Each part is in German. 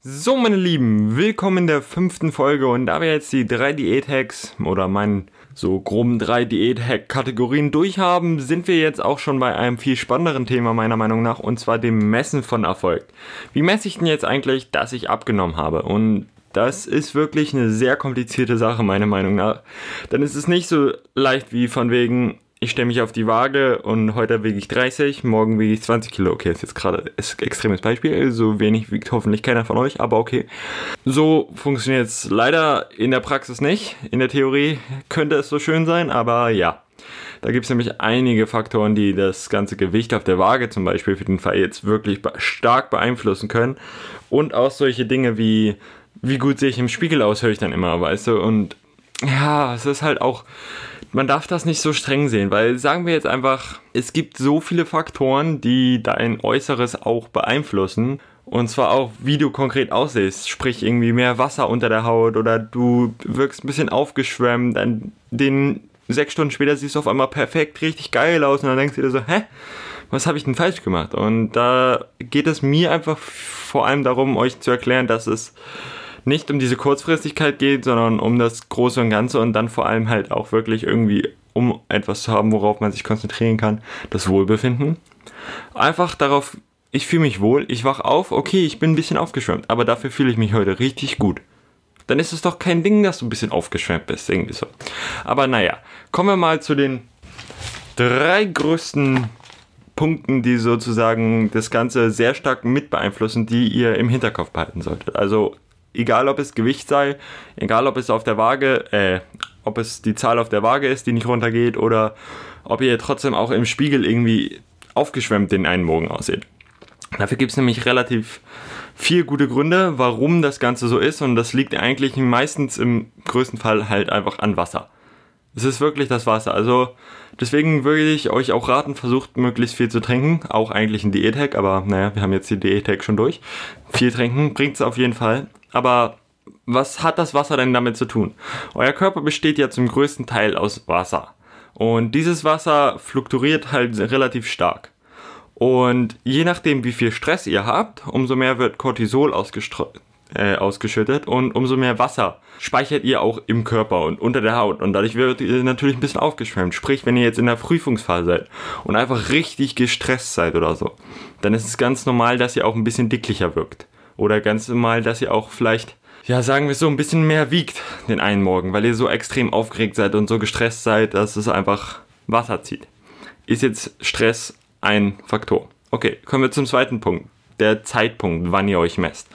So, meine Lieben, willkommen in der fünften Folge und da wir jetzt die drei Diät-Hacks oder meinen so groben drei Diät-Hack-Kategorien durchhaben, sind wir jetzt auch schon bei einem viel spannenderen Thema meiner Meinung nach und zwar dem Messen von Erfolg. Wie messe ich denn jetzt eigentlich, dass ich abgenommen habe? Und das ist wirklich eine sehr komplizierte Sache, meiner Meinung nach. Ist es nicht so leicht wie von wegen, ich stelle mich auf die Waage und heute wiege ich 30, morgen wiege ich 20 Kilo. Okay, ist jetzt gerade ein extremes Beispiel. So wenig wiegt hoffentlich keiner von euch, aber okay. So funktioniert es leider in der Praxis nicht. In der Theorie könnte es so schön sein, aber ja. Da gibt es nämlich einige Faktoren, die das ganze Gewicht auf der Waage zum Beispiel für den Fall jetzt wirklich stark beeinflussen können. Und auch solche Dinge wie, wie gut sehe ich im Spiegel aus, höre ich dann immer, weißt du. Und ja, es ist halt auch man darf das nicht so streng sehen, weil sagen wir jetzt einfach, es gibt so viele Faktoren, die dein Äußeres auch beeinflussen. Und zwar auch, wie du konkret aussiehst. Sprich, irgendwie mehr Wasser unter der Haut oder du wirkst ein bisschen aufgeschwemmt. Dann den sechs Stunden später siehst du auf einmal perfekt, richtig geil aus. Und dann denkst du dir so, hä? Was habe ich denn falsch gemacht? Und da geht es mir einfach vor allem darum, euch zu erklären, dass es nicht um diese Kurzfristigkeit geht, sondern um das Große und Ganze und dann vor allem halt auch wirklich irgendwie, um etwas zu haben, worauf man sich konzentrieren kann, das Wohlbefinden. Einfach darauf, ich fühle mich wohl, ich wach auf, okay, ich bin ein bisschen aufgeschwemmt, aber dafür fühle ich mich heute richtig gut. Dann ist es doch kein Ding, dass du ein bisschen aufgeschwemmt bist, irgendwie so. Aber naja, kommen wir mal zu den drei größten Punkten, die sozusagen das Ganze sehr stark mit beeinflussen, die ihr im Hinterkopf behalten solltet. Also egal ob es Gewicht sei, egal ob es auf der Waage, äh, ob es die Zahl auf der Waage ist, die nicht runtergeht, oder ob ihr trotzdem auch im Spiegel irgendwie aufgeschwemmt den einen Morgen aussieht. Dafür gibt es nämlich relativ vier gute Gründe, warum das Ganze so ist, und das liegt eigentlich meistens im größten Fall halt einfach an Wasser. Es ist wirklich das Wasser. Also deswegen würde ich euch auch raten, versucht möglichst viel zu trinken. Auch eigentlich ein Diät-Hack, aber naja, wir haben jetzt die Diät-Hack schon durch. Viel trinken bringt es auf jeden Fall. Aber was hat das Wasser denn damit zu tun? Euer Körper besteht ja zum größten Teil aus Wasser. Und dieses Wasser fluktuiert halt relativ stark. Und je nachdem, wie viel Stress ihr habt, umso mehr wird Cortisol äh, ausgeschüttet und umso mehr Wasser speichert ihr auch im Körper und unter der Haut. Und dadurch wird ihr natürlich ein bisschen aufgeschwemmt. Sprich, wenn ihr jetzt in der Prüfungsphase seid und einfach richtig gestresst seid oder so, dann ist es ganz normal, dass ihr auch ein bisschen dicklicher wirkt. Oder ganz normal, dass ihr auch vielleicht, ja, sagen wir so, ein bisschen mehr wiegt den einen Morgen, weil ihr so extrem aufgeregt seid und so gestresst seid, dass es einfach Wasser zieht. Ist jetzt Stress ein Faktor? Okay, kommen wir zum zweiten Punkt. Der Zeitpunkt, wann ihr euch messt.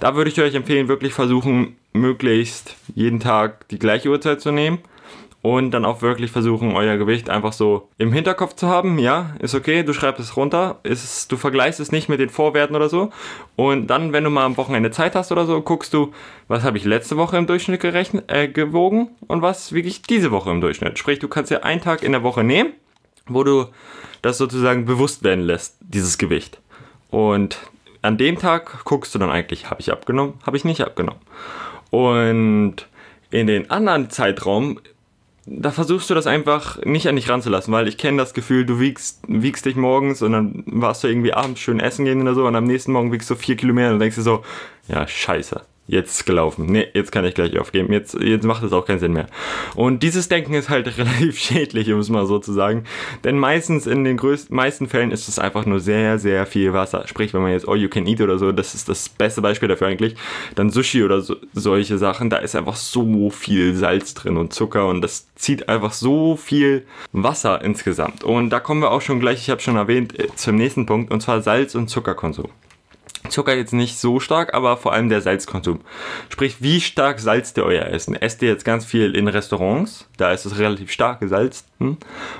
Da würde ich euch empfehlen, wirklich versuchen, möglichst jeden Tag die gleiche Uhrzeit zu nehmen und dann auch wirklich versuchen, euer Gewicht einfach so im Hinterkopf zu haben. Ja, ist okay, du schreibst es runter, ist, du vergleichst es nicht mit den Vorwerten oder so. Und dann, wenn du mal am Wochenende Zeit hast oder so, guckst du, was habe ich letzte Woche im Durchschnitt gerechnet, äh, gewogen und was wiege ich diese Woche im Durchschnitt. Sprich, du kannst ja einen Tag in der Woche nehmen, wo du das sozusagen bewusst werden lässt, dieses Gewicht. Und an dem Tag guckst du dann eigentlich, habe ich abgenommen, habe ich nicht abgenommen. Und in den anderen Zeitraum da versuchst du das einfach nicht an dich ranzulassen, weil ich kenne das Gefühl, du wiegst, wiegst dich morgens und dann warst du irgendwie abends schön essen gehen oder so und am nächsten Morgen wiegst du vier Kilometer und denkst dir so, ja, scheiße jetzt gelaufen. Nee, jetzt kann ich gleich aufgeben. Jetzt, jetzt macht es auch keinen Sinn mehr. Und dieses Denken ist halt relativ schädlich, um es mal so zu sagen. Denn meistens in den größten, meisten Fällen ist es einfach nur sehr, sehr viel Wasser. Sprich, wenn man jetzt All You Can Eat oder so, das ist das beste Beispiel dafür eigentlich. Dann Sushi oder so, solche Sachen, da ist einfach so viel Salz drin und Zucker und das zieht einfach so viel Wasser insgesamt. Und da kommen wir auch schon gleich, ich habe schon erwähnt, äh, zum nächsten Punkt, und zwar Salz- und Zuckerkonsum. Zucker jetzt nicht so stark, aber vor allem der Salzkonsum. Sprich, wie stark salzt ihr euer Essen? Esst ihr jetzt ganz viel in Restaurants, da ist es relativ stark gesalzt, hm?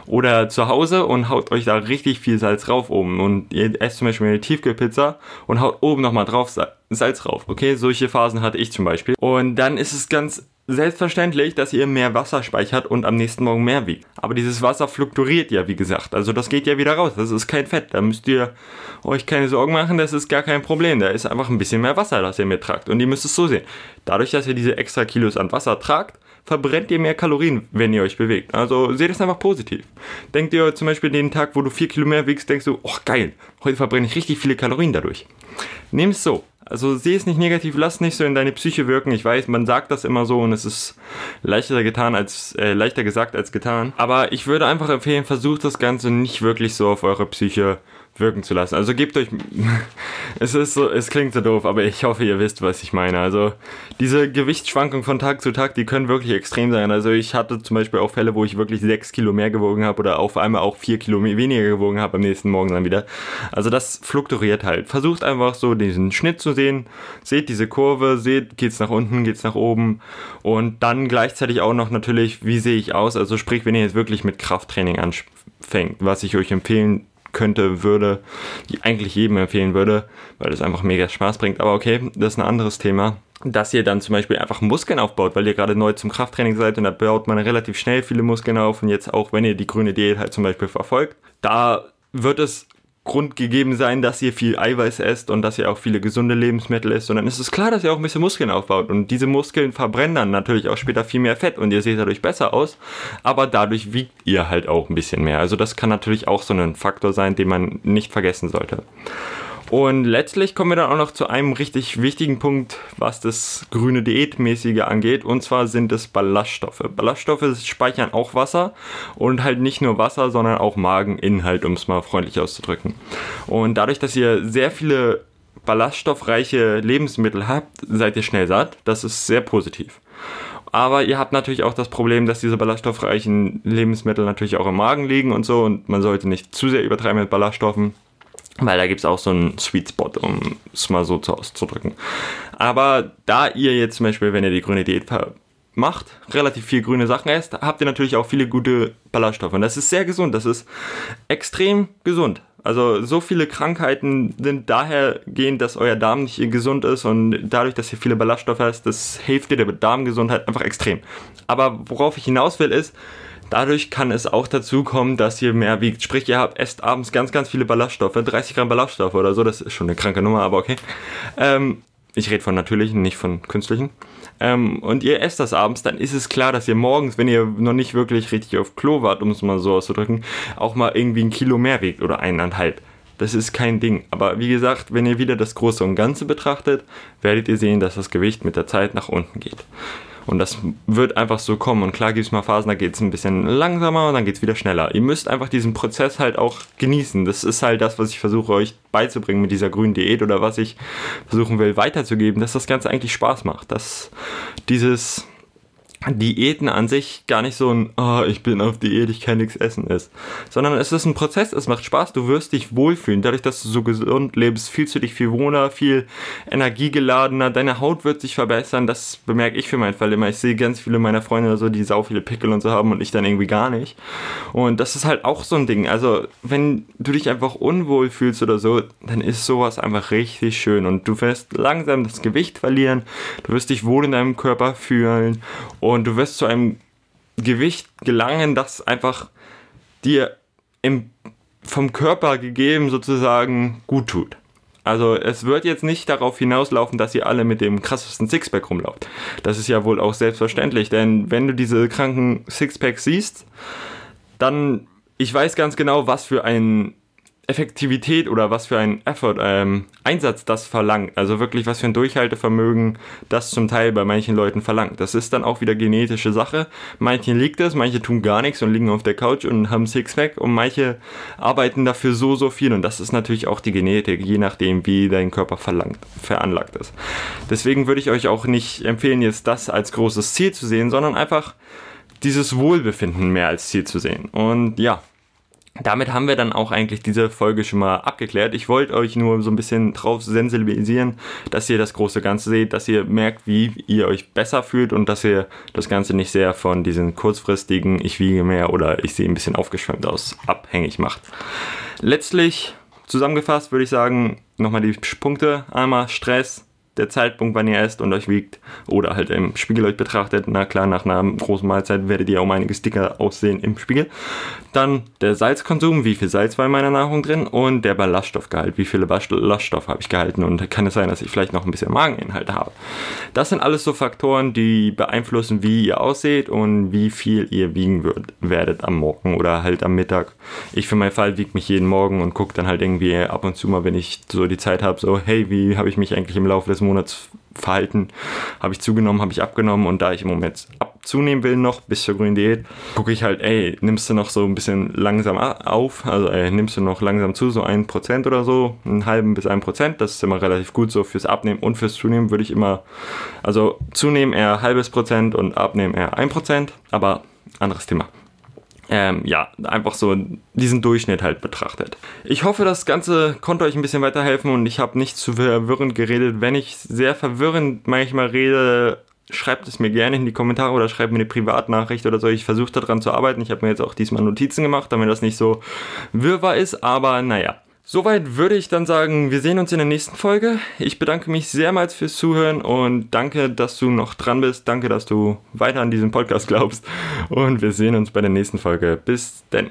oder zu Hause und haut euch da richtig viel Salz rauf oben und ihr esst zum Beispiel eine Tiefkühlpizza und haut oben nochmal drauf Salz rauf. Okay, solche Phasen hatte ich zum Beispiel. Und dann ist es ganz selbstverständlich, dass ihr mehr Wasser speichert und am nächsten Morgen mehr wiegt. Aber dieses Wasser fluktuiert ja, wie gesagt. Also das geht ja wieder raus. Das ist kein Fett. Da müsst ihr euch keine Sorgen machen. Das ist gar kein Problem. Da ist einfach ein bisschen mehr Wasser, das ihr mittragt. Und ihr müsst es so sehen. Dadurch, dass ihr diese extra Kilos an Wasser tragt, verbrennt ihr mehr Kalorien, wenn ihr euch bewegt. Also seht es einfach positiv. Denkt ihr zum Beispiel den Tag, wo du 4 Kilo mehr wiegst, denkst du, oh geil, heute verbrenne ich richtig viele Kalorien dadurch. Nehmt es so. Also sehe es nicht negativ, lass nicht so in deine Psyche wirken. Ich weiß, man sagt das immer so und es ist leichter getan als äh, leichter gesagt als getan. Aber ich würde einfach empfehlen, versucht das Ganze nicht wirklich so auf eure Psyche wirken zu lassen. Also gebt euch, es ist so, es klingt so doof, aber ich hoffe, ihr wisst, was ich meine. Also diese Gewichtsschwankungen von Tag zu Tag, die können wirklich extrem sein. Also ich hatte zum Beispiel auch Fälle, wo ich wirklich sechs Kilo mehr gewogen habe oder auf einmal auch vier Kilo weniger gewogen habe am nächsten Morgen dann wieder. Also das fluktuiert halt. Versucht einfach so diesen Schnitt sehen, seht diese Kurve, seht, geht's nach unten, geht's nach oben und dann gleichzeitig auch noch natürlich, wie sehe ich aus? Also sprich, wenn ihr jetzt wirklich mit Krafttraining anfängt, was ich euch empfehlen könnte, würde, die eigentlich jedem empfehlen würde, weil es einfach mega Spaß bringt. Aber okay, das ist ein anderes Thema. Dass ihr dann zum Beispiel einfach Muskeln aufbaut, weil ihr gerade neu zum Krafttraining seid und da baut man relativ schnell viele Muskeln auf und jetzt auch, wenn ihr die grüne Diät halt zum Beispiel verfolgt, da wird es Grund gegeben sein, dass ihr viel Eiweiß esst und dass ihr auch viele gesunde Lebensmittel esst. Und dann ist es klar, dass ihr auch ein bisschen Muskeln aufbaut. Und diese Muskeln verbrennen dann natürlich auch später viel mehr Fett und ihr seht dadurch besser aus. Aber dadurch wiegt ihr halt auch ein bisschen mehr. Also das kann natürlich auch so ein Faktor sein, den man nicht vergessen sollte. Und letztlich kommen wir dann auch noch zu einem richtig wichtigen Punkt, was das grüne Diätmäßige angeht. Und zwar sind es Ballaststoffe. Ballaststoffe speichern auch Wasser und halt nicht nur Wasser, sondern auch Mageninhalt, um es mal freundlich auszudrücken. Und dadurch, dass ihr sehr viele ballaststoffreiche Lebensmittel habt, seid ihr schnell satt. Das ist sehr positiv. Aber ihr habt natürlich auch das Problem, dass diese ballaststoffreichen Lebensmittel natürlich auch im Magen liegen und so. Und man sollte nicht zu sehr übertreiben mit Ballaststoffen. Weil da gibt es auch so einen Sweet Spot, um es mal so zu auszudrücken. Aber da ihr jetzt zum Beispiel, wenn ihr die grüne Diät macht, relativ viel grüne Sachen esst, habt ihr natürlich auch viele gute Ballaststoffe. Und das ist sehr gesund. Das ist extrem gesund. Also so viele Krankheiten sind dahergehend, dass euer Darm nicht gesund ist und dadurch, dass ihr viele Ballaststoffe hast, das hilft dir der Darmgesundheit einfach extrem. Aber worauf ich hinaus will ist, Dadurch kann es auch dazu kommen, dass ihr mehr wiegt. Sprich, ihr habt esst abends ganz, ganz viele Ballaststoffe, 30 Gramm Ballaststoffe oder so, das ist schon eine kranke Nummer, aber okay. Ähm, ich rede von natürlichen, nicht von künstlichen. Ähm, und ihr esst das abends, dann ist es klar, dass ihr morgens, wenn ihr noch nicht wirklich richtig auf Klo wart, um es mal so auszudrücken, auch mal irgendwie ein Kilo mehr wiegt oder eineinhalb. Das ist kein Ding. Aber wie gesagt, wenn ihr wieder das Große und Ganze betrachtet, werdet ihr sehen, dass das Gewicht mit der Zeit nach unten geht. Und das wird einfach so kommen. Und klar gibt es mal Phasen, da geht es ein bisschen langsamer und dann geht es wieder schneller. Ihr müsst einfach diesen Prozess halt auch genießen. Das ist halt das, was ich versuche euch beizubringen mit dieser grünen Diät oder was ich versuchen will weiterzugeben, dass das Ganze eigentlich Spaß macht. Dass dieses Diäten an sich gar nicht so ein, oh, ich bin auf Diät, ich kann nichts essen ist, sondern es ist ein Prozess, es macht Spaß, du wirst dich wohlfühlen. Dadurch, dass du so gesund lebst, fühlst du dich viel wohler, viel energiegeladener, deine Haut wird sich verbessern, das bemerke ich für meinen Fall immer. Ich sehe ganz viele meiner Freunde oder so, die sau viele Pickel und so haben und ich dann irgendwie gar nicht. Und das ist halt auch so ein Ding. Also, wenn du dich einfach unwohl fühlst oder so, dann ist sowas einfach richtig schön und du wirst langsam das Gewicht verlieren, du wirst dich wohl in deinem Körper fühlen und du wirst zu einem Gewicht gelangen, das einfach dir im, vom Körper gegeben sozusagen gut tut. Also es wird jetzt nicht darauf hinauslaufen, dass ihr alle mit dem krassesten Sixpack rumlauft. Das ist ja wohl auch selbstverständlich, denn wenn du diese kranken Sixpacks siehst, dann ich weiß ganz genau, was für ein Effektivität oder was für ein Effort, ähm, Einsatz das verlangt. Also wirklich was für ein Durchhaltevermögen das zum Teil bei manchen Leuten verlangt. Das ist dann auch wieder genetische Sache. Manchen liegt es, manche tun gar nichts und liegen auf der Couch und haben Sixpack und manche arbeiten dafür so, so viel und das ist natürlich auch die Genetik, je nachdem, wie dein Körper verlangt, veranlagt ist. Deswegen würde ich euch auch nicht empfehlen, jetzt das als großes Ziel zu sehen, sondern einfach dieses Wohlbefinden mehr als Ziel zu sehen. Und ja, damit haben wir dann auch eigentlich diese Folge schon mal abgeklärt. Ich wollte euch nur so ein bisschen drauf sensibilisieren, dass ihr das große Ganze seht, dass ihr merkt, wie ihr euch besser fühlt und dass ihr das Ganze nicht sehr von diesen kurzfristigen Ich wiege mehr oder ich sehe ein bisschen aufgeschwemmt aus abhängig macht. Letztlich zusammengefasst würde ich sagen, nochmal die Punkte. Einmal Stress, der Zeitpunkt, wann ihr esst und euch wiegt oder halt im Spiegel euch betrachtet. Na klar, nach einer großen Mahlzeit werdet ihr um einiges dicker aussehen im Spiegel. Dann der Salzkonsum, wie viel Salz war in meiner Nahrung drin und der Ballaststoffgehalt, wie viele Ballaststoffe habe ich gehalten und kann es sein, dass ich vielleicht noch ein bisschen Mageninhalt habe. Das sind alles so Faktoren, die beeinflussen, wie ihr ausseht und wie viel ihr wiegen wird, werdet am Morgen oder halt am Mittag. Ich für meinen Fall wiege mich jeden Morgen und gucke dann halt irgendwie ab und zu mal, wenn ich so die Zeit habe, so hey, wie habe ich mich eigentlich im Laufe des Monats verhalten? Habe ich zugenommen, habe ich abgenommen und da ich im Moment abzunehmen will noch bis zur grünen Diät, gucke ich halt, ey, nimmst du noch so ein bisschen langsam auf, also ey, nimmst du noch langsam zu, so ein Prozent oder so, einen halben bis ein Prozent, das ist immer relativ gut so fürs Abnehmen und fürs Zunehmen würde ich immer, also zunehmen eher halbes Prozent und abnehmen eher ein Prozent, aber anderes Thema ähm, ja, einfach so diesen Durchschnitt halt betrachtet. Ich hoffe, das Ganze konnte euch ein bisschen weiterhelfen und ich habe nicht zu verwirrend geredet. Wenn ich sehr verwirrend manchmal rede, schreibt es mir gerne in die Kommentare oder schreibt mir eine Privatnachricht oder so. Ich versuche daran zu arbeiten. Ich habe mir jetzt auch diesmal Notizen gemacht, damit das nicht so wirrwarr ist, aber naja. Soweit würde ich dann sagen, wir sehen uns in der nächsten Folge. Ich bedanke mich sehrmals fürs Zuhören und danke, dass du noch dran bist. Danke, dass du weiter an diesen Podcast glaubst. Und wir sehen uns bei der nächsten Folge. Bis denn.